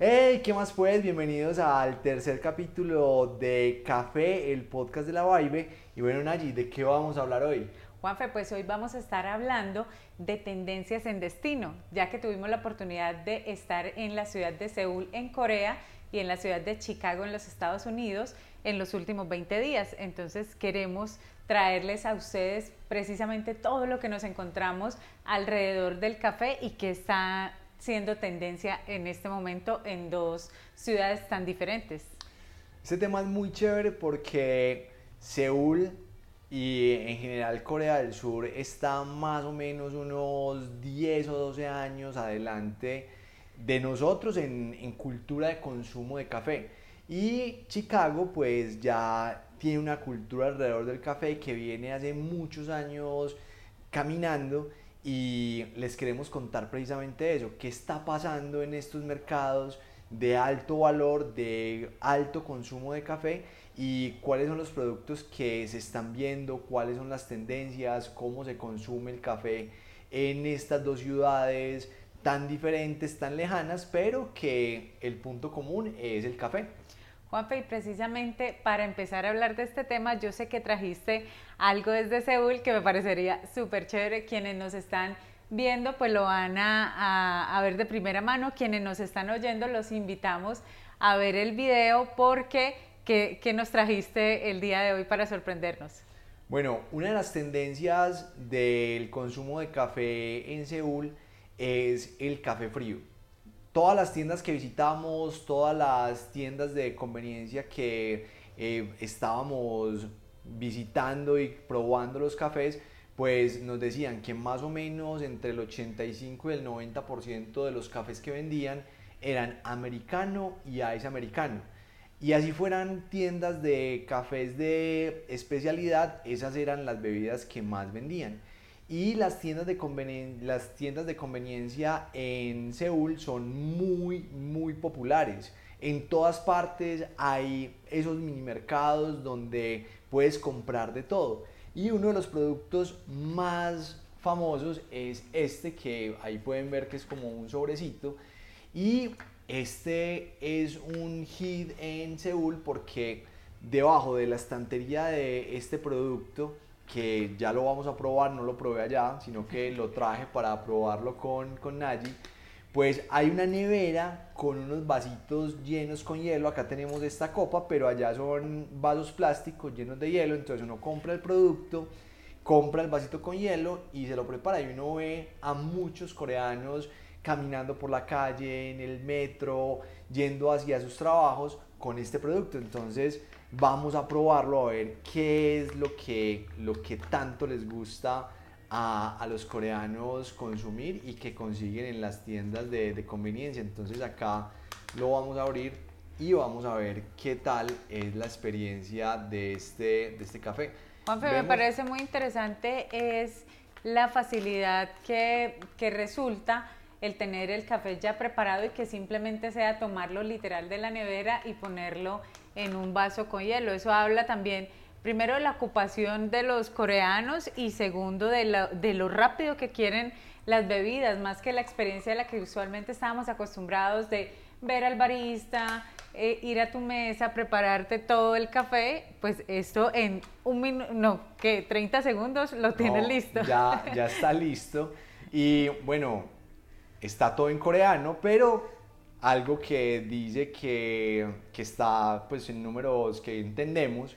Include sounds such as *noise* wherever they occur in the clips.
Hey, ¿qué más pues? Bienvenidos al tercer capítulo de Café, el podcast de la Vibe. Y bueno, Nayi, ¿de qué vamos a hablar hoy? Juanfe, pues hoy vamos a estar hablando de tendencias en destino, ya que tuvimos la oportunidad de estar en la ciudad de Seúl, en Corea, y en la ciudad de Chicago, en los Estados Unidos, en los últimos 20 días. Entonces queremos traerles a ustedes precisamente todo lo que nos encontramos alrededor del café y que está siendo tendencia en este momento en dos ciudades tan diferentes. Este tema es muy chévere porque Seúl y en general Corea del Sur está más o menos unos 10 o 12 años adelante de nosotros en, en, cultura de consumo de café. Y Chicago pues ya tiene una cultura alrededor del café que viene hace muchos años caminando y les queremos contar precisamente eso, qué está pasando en estos mercados de alto valor, de alto consumo de café y cuáles son los productos que se están viendo, cuáles son las tendencias, cómo se consume el café en estas dos ciudades tan diferentes, tan lejanas, pero que el punto común es el café. Juanfe, y precisamente para empezar a hablar de este tema, yo sé que trajiste algo desde Seúl que me parecería súper chévere. Quienes nos están viendo, pues lo van a, ver de primera mano. Quienes nos están oyendo, los invitamos a ver el video porque ¿qué, ¿qué nos trajiste el día de hoy para sorprendernos? Bueno, una de las tendencias del consumo de café en Seúl es el café frío todas las tiendas que visitamos, todas las tiendas de conveniencia que eh, estábamos visitando y probando los cafés, pues nos decían que más o menos entre el 85 y el 90% de los cafés que vendían eran americano y ice americano. Y así fueran tiendas de cafés de especialidad, esas eran las bebidas que más vendían. Y las tiendas, de las tiendas de conveniencia en Seúl son muy, muy populares. En todas partes hay esos mini mercados donde puedes comprar de todo. Y uno de los productos más famosos es este que ahí pueden ver que es como un sobrecito. Y este es un hit en Seúl porque debajo de la estantería de este producto que ya lo vamos a probar, no lo probé allá, sino que lo traje para probarlo con, con pues hay una nevera con unos vasitos llenos con hielo, acá tenemos esta copa, pero allá son vasos plásticos llenos de hielo, entonces uno compra el producto, compra el vasito con hielo y se lo prepara. Y uno ve a muchos coreanos caminando por la calle, en el metro, yendo hacia sus trabajos con este producto, entonces vamos a probarlo a ver qué es lo que, lo que tanto les gusta a, a, los coreanos consumir y que consiguen en las tiendas de, de, conveniencia. Entonces acá lo vamos a abrir y vamos a ver qué tal es la experiencia de este, de este café. Juanfe, me parece muy interesante es la facilidad que, que resulta el tener el café ya preparado y que simplemente sea tomarlo literal de la nevera y ponerlo en un vaso con hielo. Eso habla también, primero, de la ocupación de los coreanos y segundo, de lo, de lo rápido que quieren las bebidas, más que la experiencia a la que usualmente estábamos acostumbrados de ver al barista, eh, ir a tu mesa, prepararte todo el café, pues esto en un minuto, no, que 30 segundos lo tienes listo. Ya, *laughs* ya está listo. Y bueno, está todo en coreano, pero algo que dice que, que está pues en números que entendemos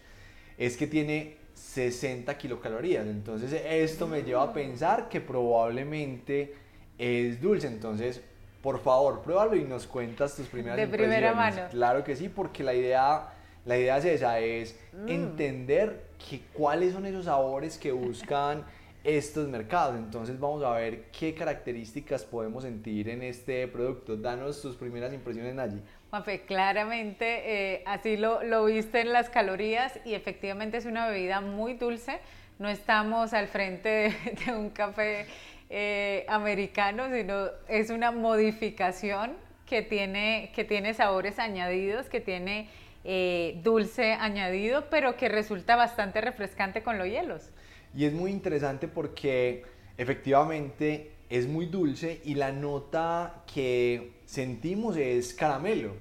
es que tiene 60 kilocalorías. Entonces esto me lleva a pensar que probablemente es dulce. Entonces, por favor, pruébalo y nos cuentas tus primeras De primera mano. Claro que sí, porque la idea, la idea es esa, es mm. entender que, cuáles son esos sabores que buscan *laughs* estos mercados. Entonces vamos a ver qué características podemos sentir en este producto. Danos tus primeras impresiones allí. Juanfe, claramente eh, así lo, lo, viste en las calorías y efectivamente es una bebida muy dulce. No estamos al frente *laughs* de, un café eh, americano, sino es una modificación que tiene, que tiene sabores añadidos, que tiene eh, dulce añadido, pero que resulta bastante refrescante con los hielos. Y es muy interesante porque efectivamente es muy dulce y la nota que sentimos es caramelo.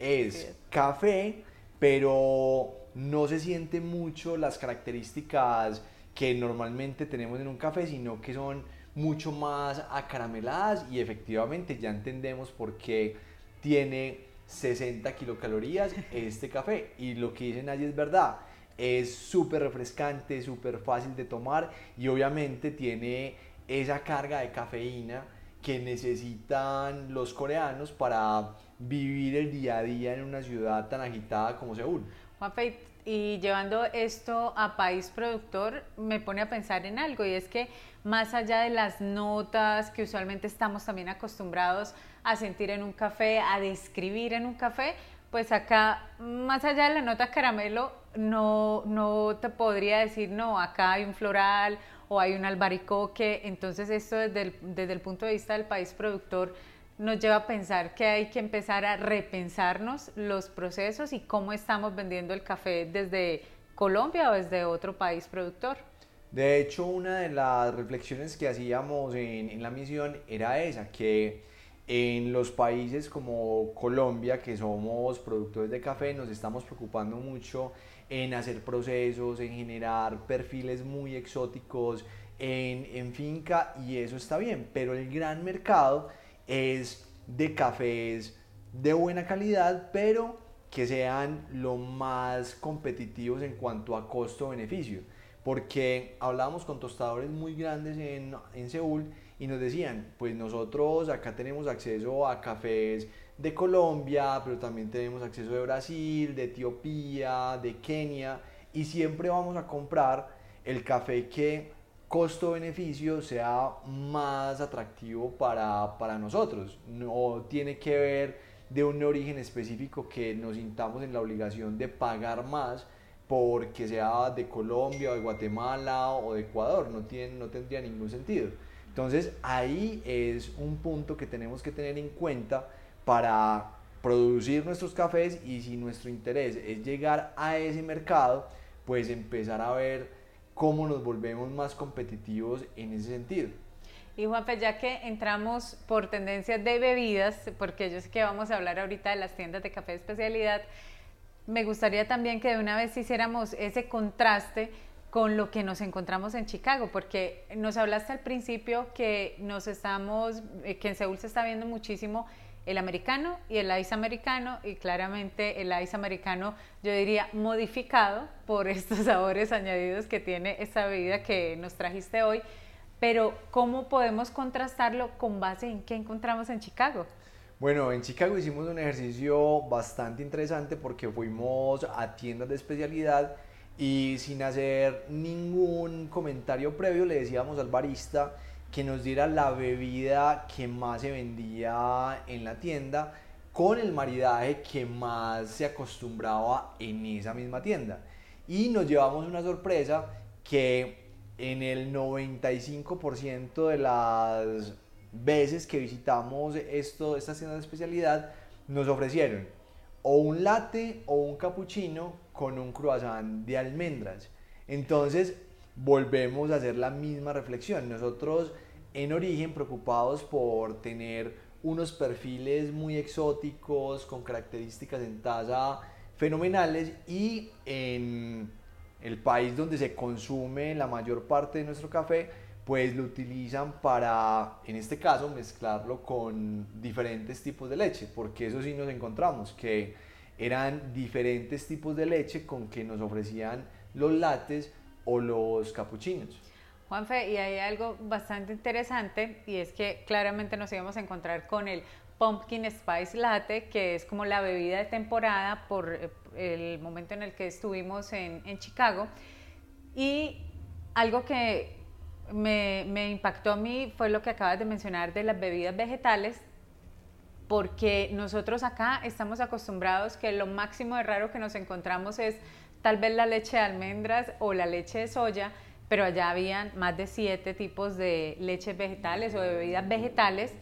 Es café, pero no se siente mucho las características que normalmente tenemos en un café, sino que son mucho más acarameladas y efectivamente ya entendemos por qué tiene 60 kilocalorías este café. Y lo que dice Nadie es verdad. Es súper refrescante, súper fácil de tomar y obviamente tiene esa carga de cafeína que necesitan los coreanos para vivir el día a día en una ciudad tan agitada como Seúl. Juanfe, y llevando esto a país productor, me pone a pensar en algo, y es que más allá de las notas que usualmente estamos también acostumbrados a sentir en un café, a describir en un café, pues acá, más allá de la nota caramelo, no, no te podría decir, no, acá hay un floral o hay un albaricoque. Entonces esto desde el, desde el punto de vista del país productor nos lleva a pensar que hay que empezar a repensarnos los procesos y cómo estamos vendiendo el café desde Colombia o desde otro país productor. De hecho, una de las reflexiones que hacíamos en, en la misión era esa, que en los países como Colombia, que somos productores de café, nos estamos preocupando mucho en hacer procesos, en generar perfiles muy exóticos en, finca y eso está bien, pero el gran mercado es de cafés de buena calidad, pero que sean lo más competitivos en cuanto a costo-beneficio. Porque hablábamos con tostadores muy grandes en, en Seúl y nos decían, pues nosotros acá tenemos acceso a cafés de Colombia, pero también tenemos acceso de Brasil, de Etiopía, de Kenia, y siempre vamos a comprar el café que costo-beneficio sea más atractivo para, para nosotros. No tiene que ver de un origen específico que nos sintamos en la obligación de pagar más porque sea de Colombia o de Guatemala o de Ecuador, no, tiene, no tendría ningún sentido. Entonces ahí es un punto que tenemos que tener en cuenta para producir nuestros cafés y si nuestro interés es llegar a ese mercado, pues empezar a ver cómo nos volvemos más competitivos en ese sentido. Y Juanfe, ya que entramos por tendencias de bebidas, porque yo sé que vamos a hablar ahorita de las tiendas de café de especialidad, me gustaría también que de una vez hiciéramos ese contraste con lo que nos encontramos en Chicago, porque nos hablaste al principio que nos estamos, eh, que en Seúl se está viendo muchísimo el americano y el ice americano y claramente el ice americano yo diría modificado por *laughs* estos sabores añadidos que tiene esta bebida que nos trajiste hoy, pero ¿cómo podemos contrastarlo con base en qué encontramos en Chicago? Bueno, en Chicago hicimos un ejercicio bastante interesante porque fuimos a tiendas de especialidad y sin hacer ningún comentario previo le decíamos al barista que nos diera la bebida que más se vendía en la tienda con el maridaje que más se acostumbraba en esa misma tienda. Y nos llevamos una sorpresa que en el 95% de las veces que visitamos esto, esta tienda de especialidad, nos ofrecieron o un latte o un cappuccino con un croissant de almendras. Entonces, volvemos a hacer la misma reflexión. Nosotros en origen preocupados por tener unos perfiles muy exóticos con características en taza fenomenales y en el país donde se consume la mayor parte de nuestro café pues lo utilizan para en este caso mezclarlo con diferentes tipos de leche porque eso sí nos encontramos que eran diferentes tipos de leche con que nos ofrecían los lates o los capuchinos. Juanfe, y hay algo bastante interesante y es que claramente nos íbamos a encontrar con el Pumpkin Spice Latte, que es como la bebida de temporada por eh, el momento en el que estuvimos en, Chicago. Y algo que me, me, impactó a mí fue lo que acabas de mencionar de las bebidas vegetales, porque nosotros acá estamos acostumbrados que lo máximo de raro que nos encontramos es tal vez la leche de almendras o la leche de soya, pero allá habían más de siete tipos de leches vegetales o de bebidas vegetales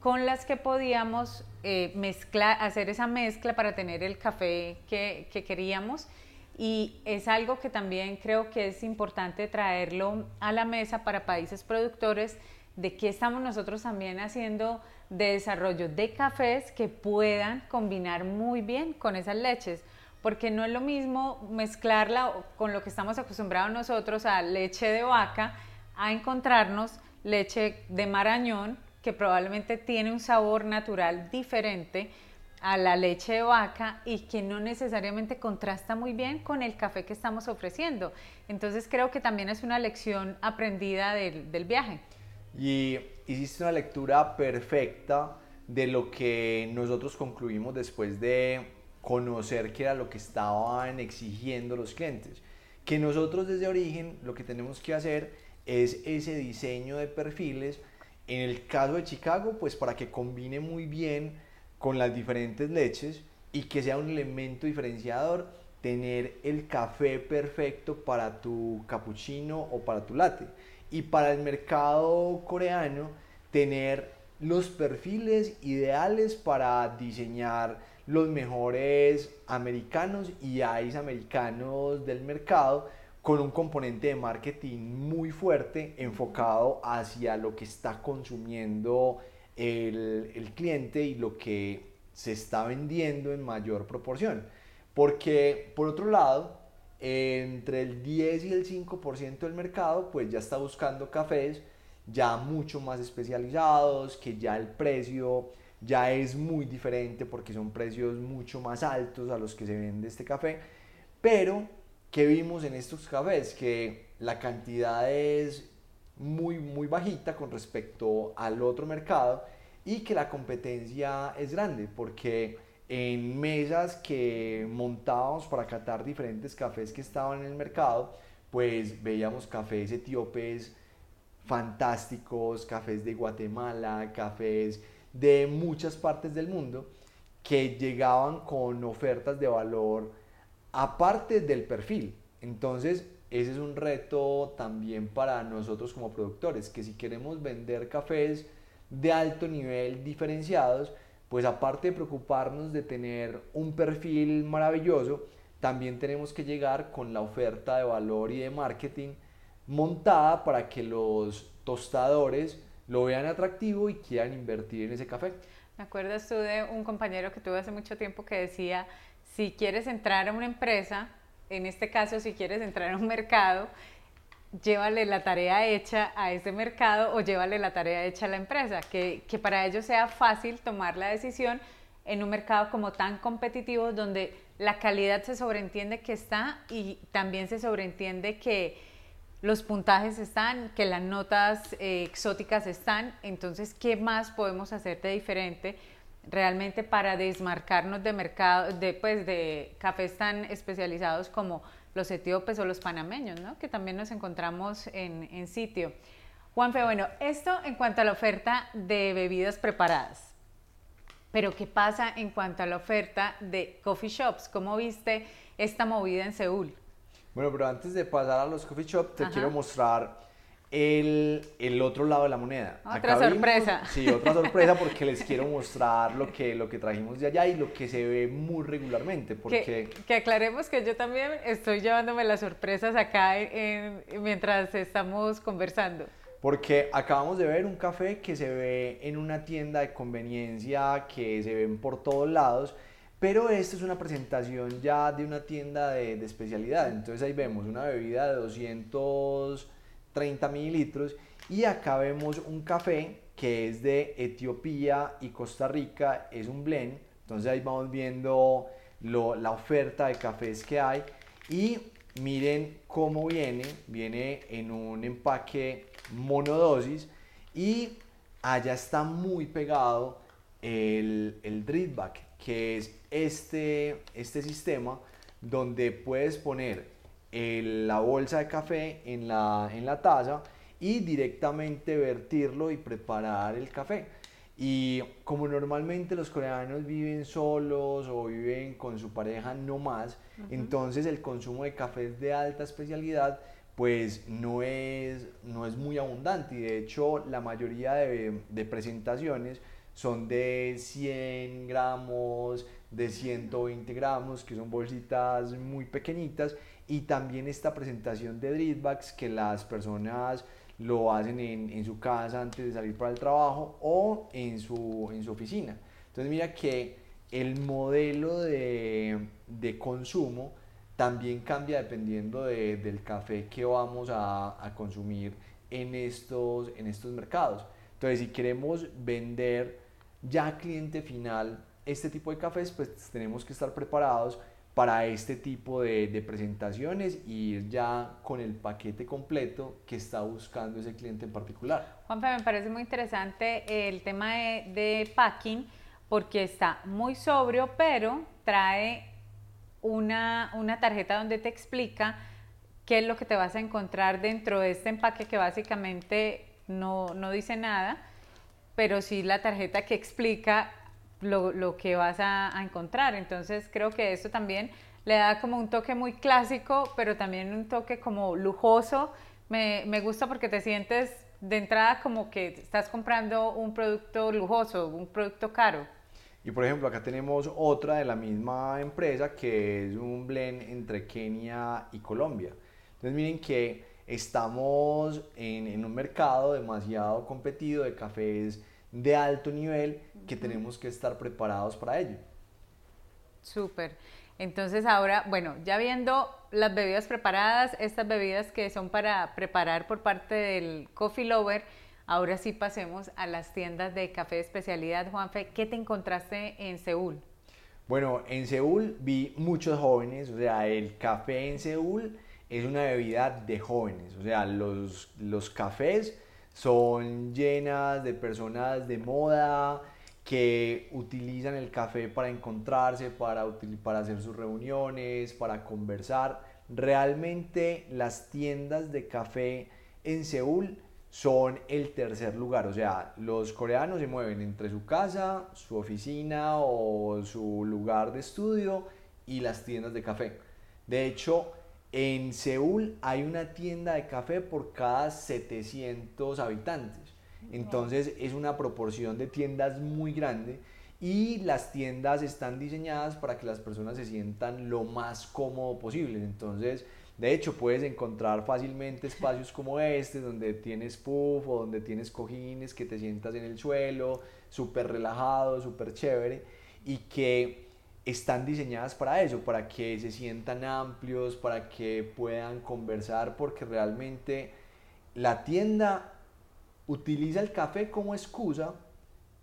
con las que podíamos eh, mezclar, hacer esa mezcla para tener el café que, que queríamos. Y es algo que también creo que es importante traerlo a la mesa para países productores de qué estamos nosotros también haciendo de desarrollo de cafés que puedan combinar muy bien con esas leches porque no es lo mismo mezclarla con lo que estamos acostumbrados nosotros a leche de vaca, a encontrarnos leche de marañón, que probablemente tiene un sabor natural diferente a la leche de vaca y que no necesariamente contrasta muy bien con el café que estamos ofreciendo. Entonces creo que también es una lección aprendida del, viaje. Y hiciste una lectura perfecta de lo que nosotros concluimos después de conocer qué era lo que estaban exigiendo los clientes. Que nosotros desde origen lo que tenemos que hacer es ese diseño de perfiles. En el caso de Chicago, pues para que combine muy bien con las diferentes leches y que sea un elemento diferenciador, tener el café perfecto para tu cappuccino o para tu latte. Y para el mercado coreano, tener los perfiles ideales para diseñar los mejores americanos y hay americanos del mercado con un componente de marketing muy fuerte enfocado hacia lo que está consumiendo el, el cliente y lo que se está vendiendo en mayor proporción. Porque por otro lado, entre el 10 y el 5% del mercado pues ya está buscando cafés ya mucho más especializados, que ya el precio ya es muy diferente porque son precios mucho más altos a los que se vende este café. Pero, ¿qué vimos en estos cafés? Que la cantidad es muy, muy bajita con respecto al otro mercado y que la competencia es grande porque en mesas que montábamos para catar diferentes cafés que estaban en el mercado, pues veíamos cafés etíopes fantásticos, cafés de Guatemala, cafés de muchas partes del mundo que llegaban con ofertas de valor aparte del perfil. Entonces, ese es un reto también para nosotros como productores, que si queremos vender cafés de alto nivel diferenciados, pues aparte de preocuparnos de tener un perfil maravilloso, también tenemos que llegar con la oferta de valor y de marketing montada para que los tostadores lo vean atractivo y quieran invertir en ese café. ¿Me acuerdas tú de un compañero que tuve hace mucho tiempo que decía, si quieres entrar a una empresa, en este caso si quieres entrar a un mercado, llévale la tarea hecha a ese mercado o llévale la tarea hecha a la empresa, que, que para ellos sea fácil tomar la decisión en un mercado como tan competitivo donde la calidad se sobreentiende que está y también se sobreentiende que los puntajes están, que las notas eh, exóticas están, entonces, ¿qué más podemos hacer de diferente realmente para desmarcarnos de mercado, de, pues, de cafés tan especializados como los etíopes o los panameños, ¿no? que también nos encontramos en, en sitio? Juanfe, bueno, esto en cuanto a la oferta de bebidas preparadas. Pero ¿qué pasa en cuanto a la oferta de coffee shops? ¿Cómo viste esta movida en Seúl? Bueno, pero antes de pasar a los coffee shop, te quiero mostrar el, el, otro lado de la moneda. Otra sorpresa. sí, otra sorpresa porque les quiero mostrar lo que, lo que trajimos de allá y lo que se ve muy regularmente. Porque... Que, que aclaremos que yo también estoy llevándome las sorpresas acá mientras estamos conversando. Porque acabamos de ver un café que se ve en una tienda de conveniencia, que se ven por todos lados pero esta es una presentación ya de una tienda de, especialidad. Entonces ahí vemos una bebida de 230 mililitros y acá vemos un café que es de Etiopía y Costa Rica, es un blend. Entonces ahí vamos viendo la oferta de cafés que hay y miren cómo viene, viene en un empaque monodosis y allá está muy pegado el, el dripback que es este, este sistema donde puedes poner la bolsa de café en la, en la taza y directamente vertirlo y preparar el café. Y como normalmente los coreanos viven solos o viven con su pareja no más, entonces el consumo de café de alta especialidad pues no es, no es muy abundante y de hecho la mayoría de, de presentaciones son de 100 gramos, de 120 gramos, que son bolsitas muy pequeñitas, y también esta presentación de dripbacks que las personas lo hacen en, su casa antes de salir para el trabajo o en su, en su oficina. Entonces mira que el modelo de, de consumo también cambia dependiendo del café que vamos a, a, consumir en estos, en estos mercados. Entonces si queremos vender ya cliente final este tipo de cafés, pues tenemos que estar preparados para este tipo de, presentaciones y ir ya con el paquete completo que está buscando ese cliente en particular. Juanfe, me parece muy interesante el tema de, de packing porque está muy sobrio, pero trae una, una tarjeta donde te explica qué es lo que te vas a encontrar dentro de este empaque que básicamente no, no dice nada, pero sí la tarjeta que explica lo, lo que vas a, encontrar. Entonces creo que esto también le da como un toque muy clásico, pero también un toque como lujoso. Me, me gusta porque te sientes de entrada como que estás comprando un producto lujoso, un producto caro. Y por ejemplo, acá tenemos otra de la misma empresa que es un blend entre Kenia y Colombia. Entonces miren que estamos en, en un mercado demasiado competido de cafés de alto nivel que tenemos que estar preparados para ello. Súper. Entonces ahora, bueno, ya viendo las bebidas preparadas, estas bebidas que son para preparar por parte del Coffee Lover, ahora sí pasemos a las tiendas de café de especialidad. Juanfe, ¿qué te encontraste en Seúl? Bueno, en Seúl vi muchos jóvenes, o sea, el café en Seúl es una bebida de jóvenes, o sea, los, los cafés son llenas de personas de moda que utilizan el café para encontrarse, para, para hacer sus reuniones, para conversar. Realmente las tiendas de café en Seúl son el tercer lugar, o sea, los coreanos se mueven entre su casa, su oficina o su lugar de estudio y las tiendas de café. De hecho, en Seúl hay una tienda de café por cada 700 habitantes. Entonces es una proporción de tiendas muy grande y las tiendas están diseñadas para que las personas se sientan lo más cómodo posible. Entonces, de hecho, puedes encontrar fácilmente espacios como este, donde tienes puff o donde tienes cojines, que te sientas en el suelo, súper relajado, súper chévere, y que están diseñadas para eso, para que se sientan amplios, para que puedan conversar, porque realmente la tienda utiliza el café como excusa,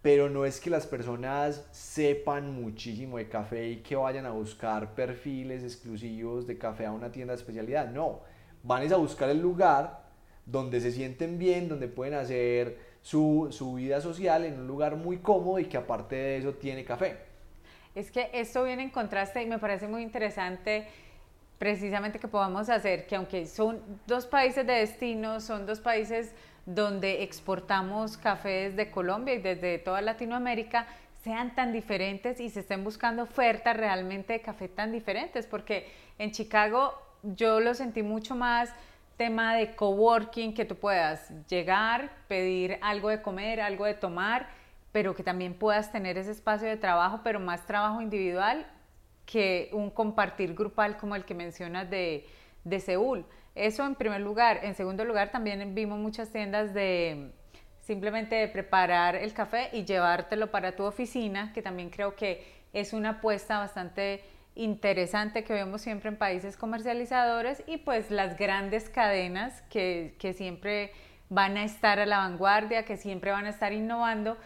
pero no es que las personas sepan muchísimo de café y que vayan a buscar perfiles exclusivos de café a una tienda de especialidad, no, van a buscar el lugar donde se sienten bien, donde pueden hacer su, su vida social en un lugar muy cómodo y que aparte de eso tiene café. Es que esto viene en contraste y me parece muy interesante precisamente que podamos hacer que aunque son dos países de destino, son dos países donde exportamos cafés de Colombia y desde toda Latinoamérica, sean tan diferentes y se estén buscando ofertas realmente de café tan diferentes, porque en Chicago yo lo sentí mucho más tema de coworking, que tú puedas llegar, pedir algo de comer, algo de tomar pero que también puedas tener ese espacio de trabajo, pero más trabajo individual que un compartir grupal como el que mencionas de, de Seúl. Eso en primer lugar. En segundo lugar, también vimos muchas tiendas de simplemente de preparar el café y llevártelo para tu oficina, que también creo que es una apuesta bastante interesante que vemos siempre en países comercializadores y pues las grandes cadenas que, que siempre van a estar a la vanguardia, que siempre van a estar innovando,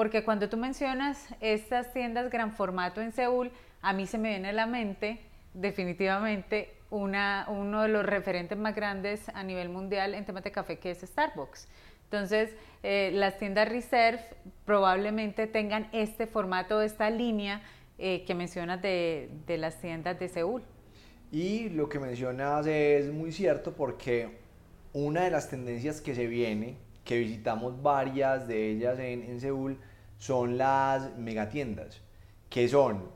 porque cuando tú mencionas estas tiendas gran formato en Seúl, a mí se me viene a la mente definitivamente uno de los referentes más grandes a nivel mundial en temas de café, que es Starbucks. Entonces, eh, las tiendas Reserve probablemente tengan este formato, esta línea eh, que mencionas de, de, las tiendas de Seúl. Y lo que mencionas es muy cierto porque una de las tendencias que se viene, que visitamos varias de ellas en, en Seúl, son las megatiendas, que son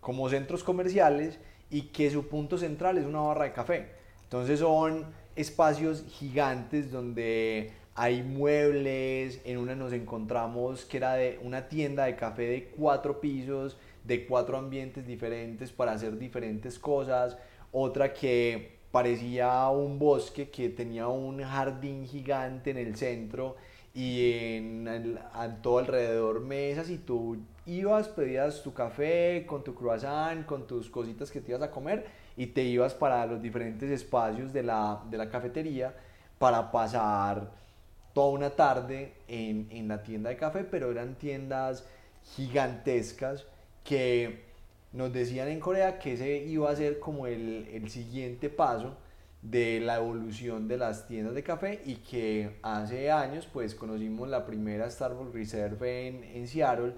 como centros comerciales y que su punto central es una barra de café. Entonces son espacios gigantes donde hay muebles, en una nos encontramos que era de una tienda de café de cuatro pisos, de cuatro ambientes diferentes para hacer diferentes cosas, otra que parecía un bosque que tenía un jardín gigante en el centro y en a todo alrededor mesas y tú ibas, pedías tu café con tu croissant, con tus cositas que te ibas a comer y te ibas para los diferentes espacios de la, de la cafetería para pasar toda una tarde en, en la tienda de café, pero eran tiendas gigantescas que nos decían en Corea que ese iba a ser como el, el, siguiente paso de la evolución de las tiendas de café y que hace años pues conocimos la primera Starbucks Reserve en, en Seattle,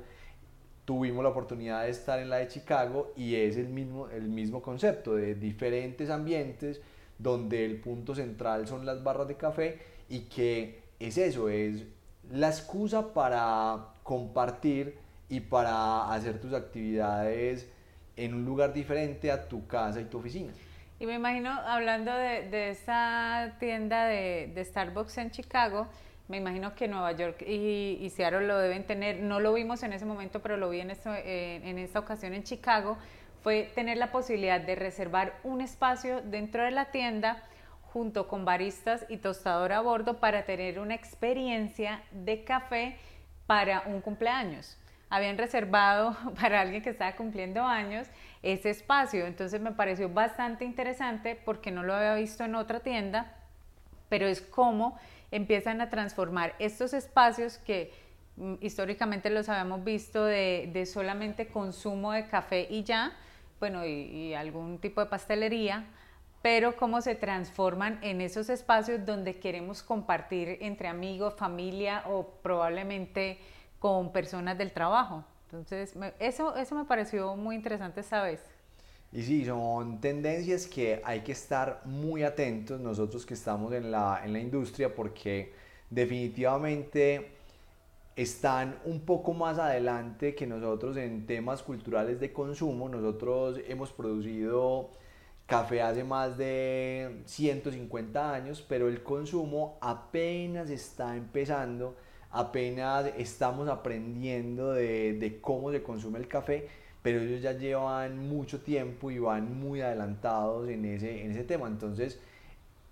tuvimos la oportunidad de estar en la de Chicago y es el mismo, el mismo concepto de diferentes ambientes donde el punto central son las barras de café y que es eso, es la excusa para compartir y para hacer tus actividades en un lugar diferente a tu casa y tu oficina. Y me imagino, hablando de, esa tienda de, Starbucks en Chicago, me imagino que Nueva York y, Seattle lo deben tener, no lo vimos en ese momento, pero lo vi en, en esta ocasión en Chicago, fue tener la posibilidad de reservar un espacio dentro de la tienda junto con baristas y tostador a bordo para tener una experiencia de café para un cumpleaños. Habían reservado *laughs* para alguien que estaba cumpliendo años ese espacio. Entonces me pareció bastante interesante porque no lo había visto en otra tienda, pero es cómo empiezan a transformar estos espacios que mm, históricamente los habíamos visto de, solamente consumo de café y ya, bueno, y, y algún tipo de pastelería, pero cómo se transforman en esos espacios donde queremos compartir entre amigos, familia o probablemente con personas del trabajo. Entonces, eso, eso me pareció muy interesante esta vez. Y sí, son tendencias que hay que estar muy atentos nosotros que estamos en la, en la industria porque definitivamente están un poco más adelante que nosotros en temas culturales de consumo. Nosotros hemos producido café hace más de 150 años, pero el consumo apenas está empezando apenas estamos aprendiendo de, de, cómo se consume el café, pero ellos ya llevan mucho tiempo y van muy adelantados en ese, en ese tema. Entonces,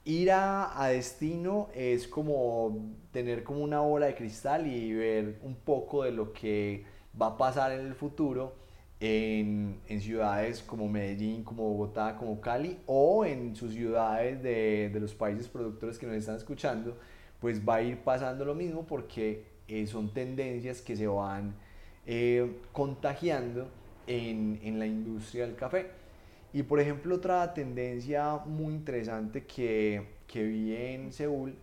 ir a, a, destino es como tener como una bola de cristal y ver un poco de lo que va a pasar en el futuro en, en ciudades como Medellín, como Bogotá, como Cali o en sus ciudades de, de los países productores que nos están escuchando pues va a ir pasando lo mismo porque eh, son tendencias que se van eh, contagiando en, en, la industria del café. Y por ejemplo, otra tendencia muy interesante que, que vi en Seúl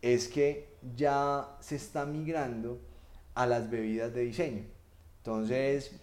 es que ya se está migrando a las bebidas de diseño. Entonces,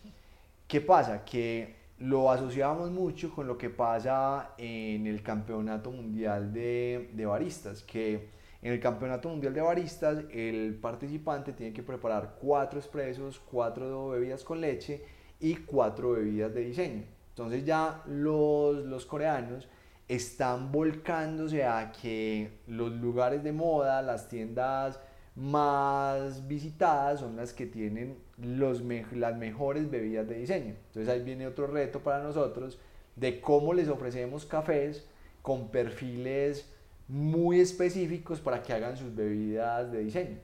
¿qué pasa? Que lo asociábamos mucho con lo que pasa en el Campeonato Mundial de, de Baristas, que en el Campeonato Mundial de Baristas, el participante tiene que preparar cuatro expresos, cuatro bebidas con leche y cuatro bebidas de diseño. Entonces ya los, los coreanos están volcándose a que los lugares de moda, las tiendas más visitadas son las que tienen los las mejores bebidas de diseño. Entonces ahí viene otro reto para nosotros de cómo les ofrecemos cafés con perfiles muy específicos para que hagan sus bebidas de diseño.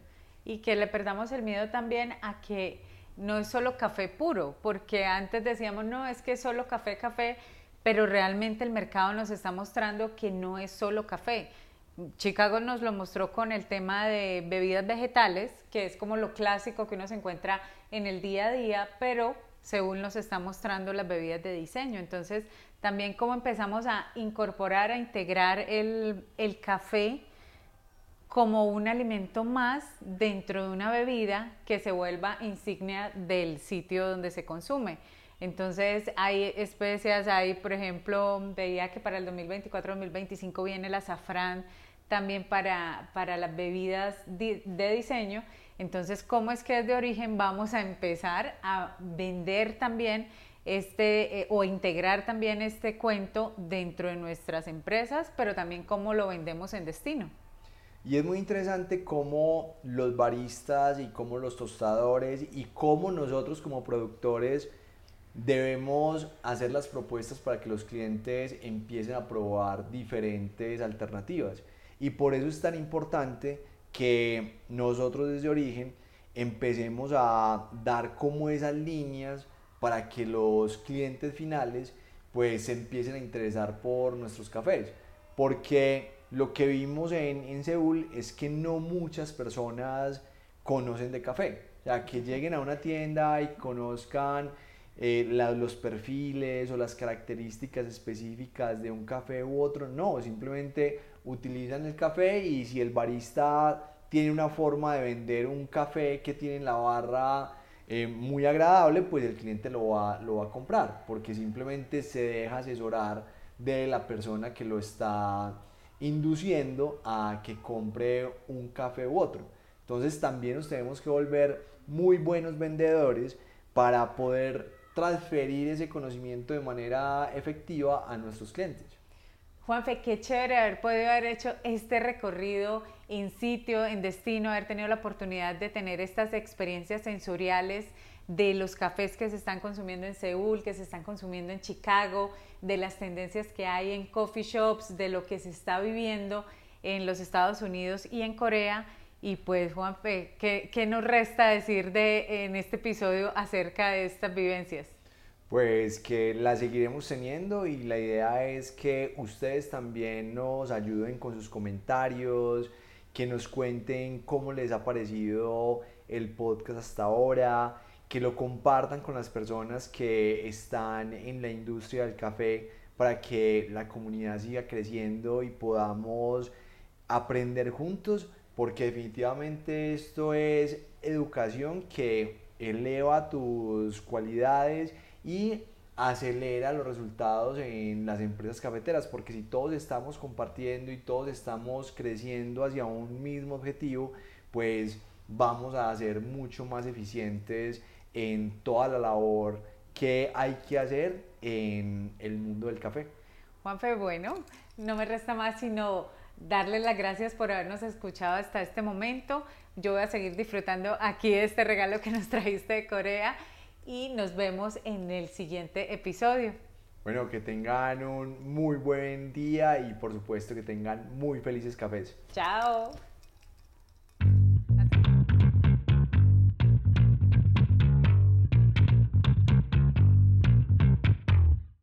Y que le perdamos el miedo también a que no es solo café puro, porque antes decíamos, no, es que es solo café, café, pero realmente el mercado nos está mostrando que no es solo café. Chicago nos lo mostró con el tema de bebidas vegetales, que es como lo clásico que uno se encuentra en el día a día, pero según nos está mostrando las bebidas de diseño. Entonces, también cómo empezamos a incorporar, a integrar el, el café como un alimento más dentro de una bebida que se vuelva insignia del sitio donde se consume. Entonces hay especias, hay por ejemplo, veía que para el 2024-2025 viene el azafrán también para, para las bebidas de, de diseño. Entonces, ¿cómo es que desde origen vamos a empezar a vender también este eh, o integrar también este cuento dentro de nuestras empresas, pero también cómo lo vendemos en destino. Y es muy interesante cómo los baristas y cómo los tostadores y cómo nosotros como productores debemos hacer las propuestas para que los clientes empiecen a probar diferentes alternativas. Y por eso es tan importante que nosotros desde origen empecemos a dar como esas líneas para que los clientes finales pues se empiecen a interesar por nuestros cafés. Porque lo que vimos en, en Seúl es que no muchas personas conocen de café. O sea, que lleguen a una tienda y conozcan eh, los perfiles o las características específicas de un café u otro. No, simplemente utilizan el café y si el barista tiene una forma de vender un café que tiene en la barra eh, muy agradable, pues el cliente lo va, lo va a comprar, porque simplemente se deja asesorar de la persona que lo está induciendo a que compre un café u otro. Entonces también nos tenemos que volver muy buenos vendedores para poder transferir ese conocimiento de manera efectiva a nuestros clientes. Juanfe, qué chévere haber podido haber hecho este recorrido en sitio, en destino, haber tenido la oportunidad de tener estas experiencias sensoriales de los cafés que se están consumiendo en Seúl, que se están consumiendo en Chicago, de las tendencias que hay en coffee shops, de lo que se está viviendo en los Estados Unidos y en Corea. Y pues, Juanfe, ¿qué, qué nos resta decir de, en este episodio acerca de estas vivencias? Pues que la seguiremos teniendo y la idea es que ustedes también nos ayuden con sus comentarios, que nos cuenten cómo les ha parecido el podcast hasta ahora, que lo compartan con las personas que están en la industria del café para que la comunidad siga creciendo y podamos aprender juntos, porque definitivamente esto es educación que eleva tus cualidades y acelera los resultados en las empresas cafeteras, porque si todos estamos compartiendo y todos estamos creciendo hacia un mismo objetivo, pues vamos a ser mucho más eficientes en toda la labor que hay que hacer en el mundo del café. Juanfe, bueno, no me resta más sino darle las gracias por habernos escuchado hasta este momento. Yo voy a seguir disfrutando aquí de este regalo que nos trajiste de Corea y nos vemos en el siguiente episodio. Bueno, que tengan un muy buen día y por supuesto que tengan muy felices cafés. Chao.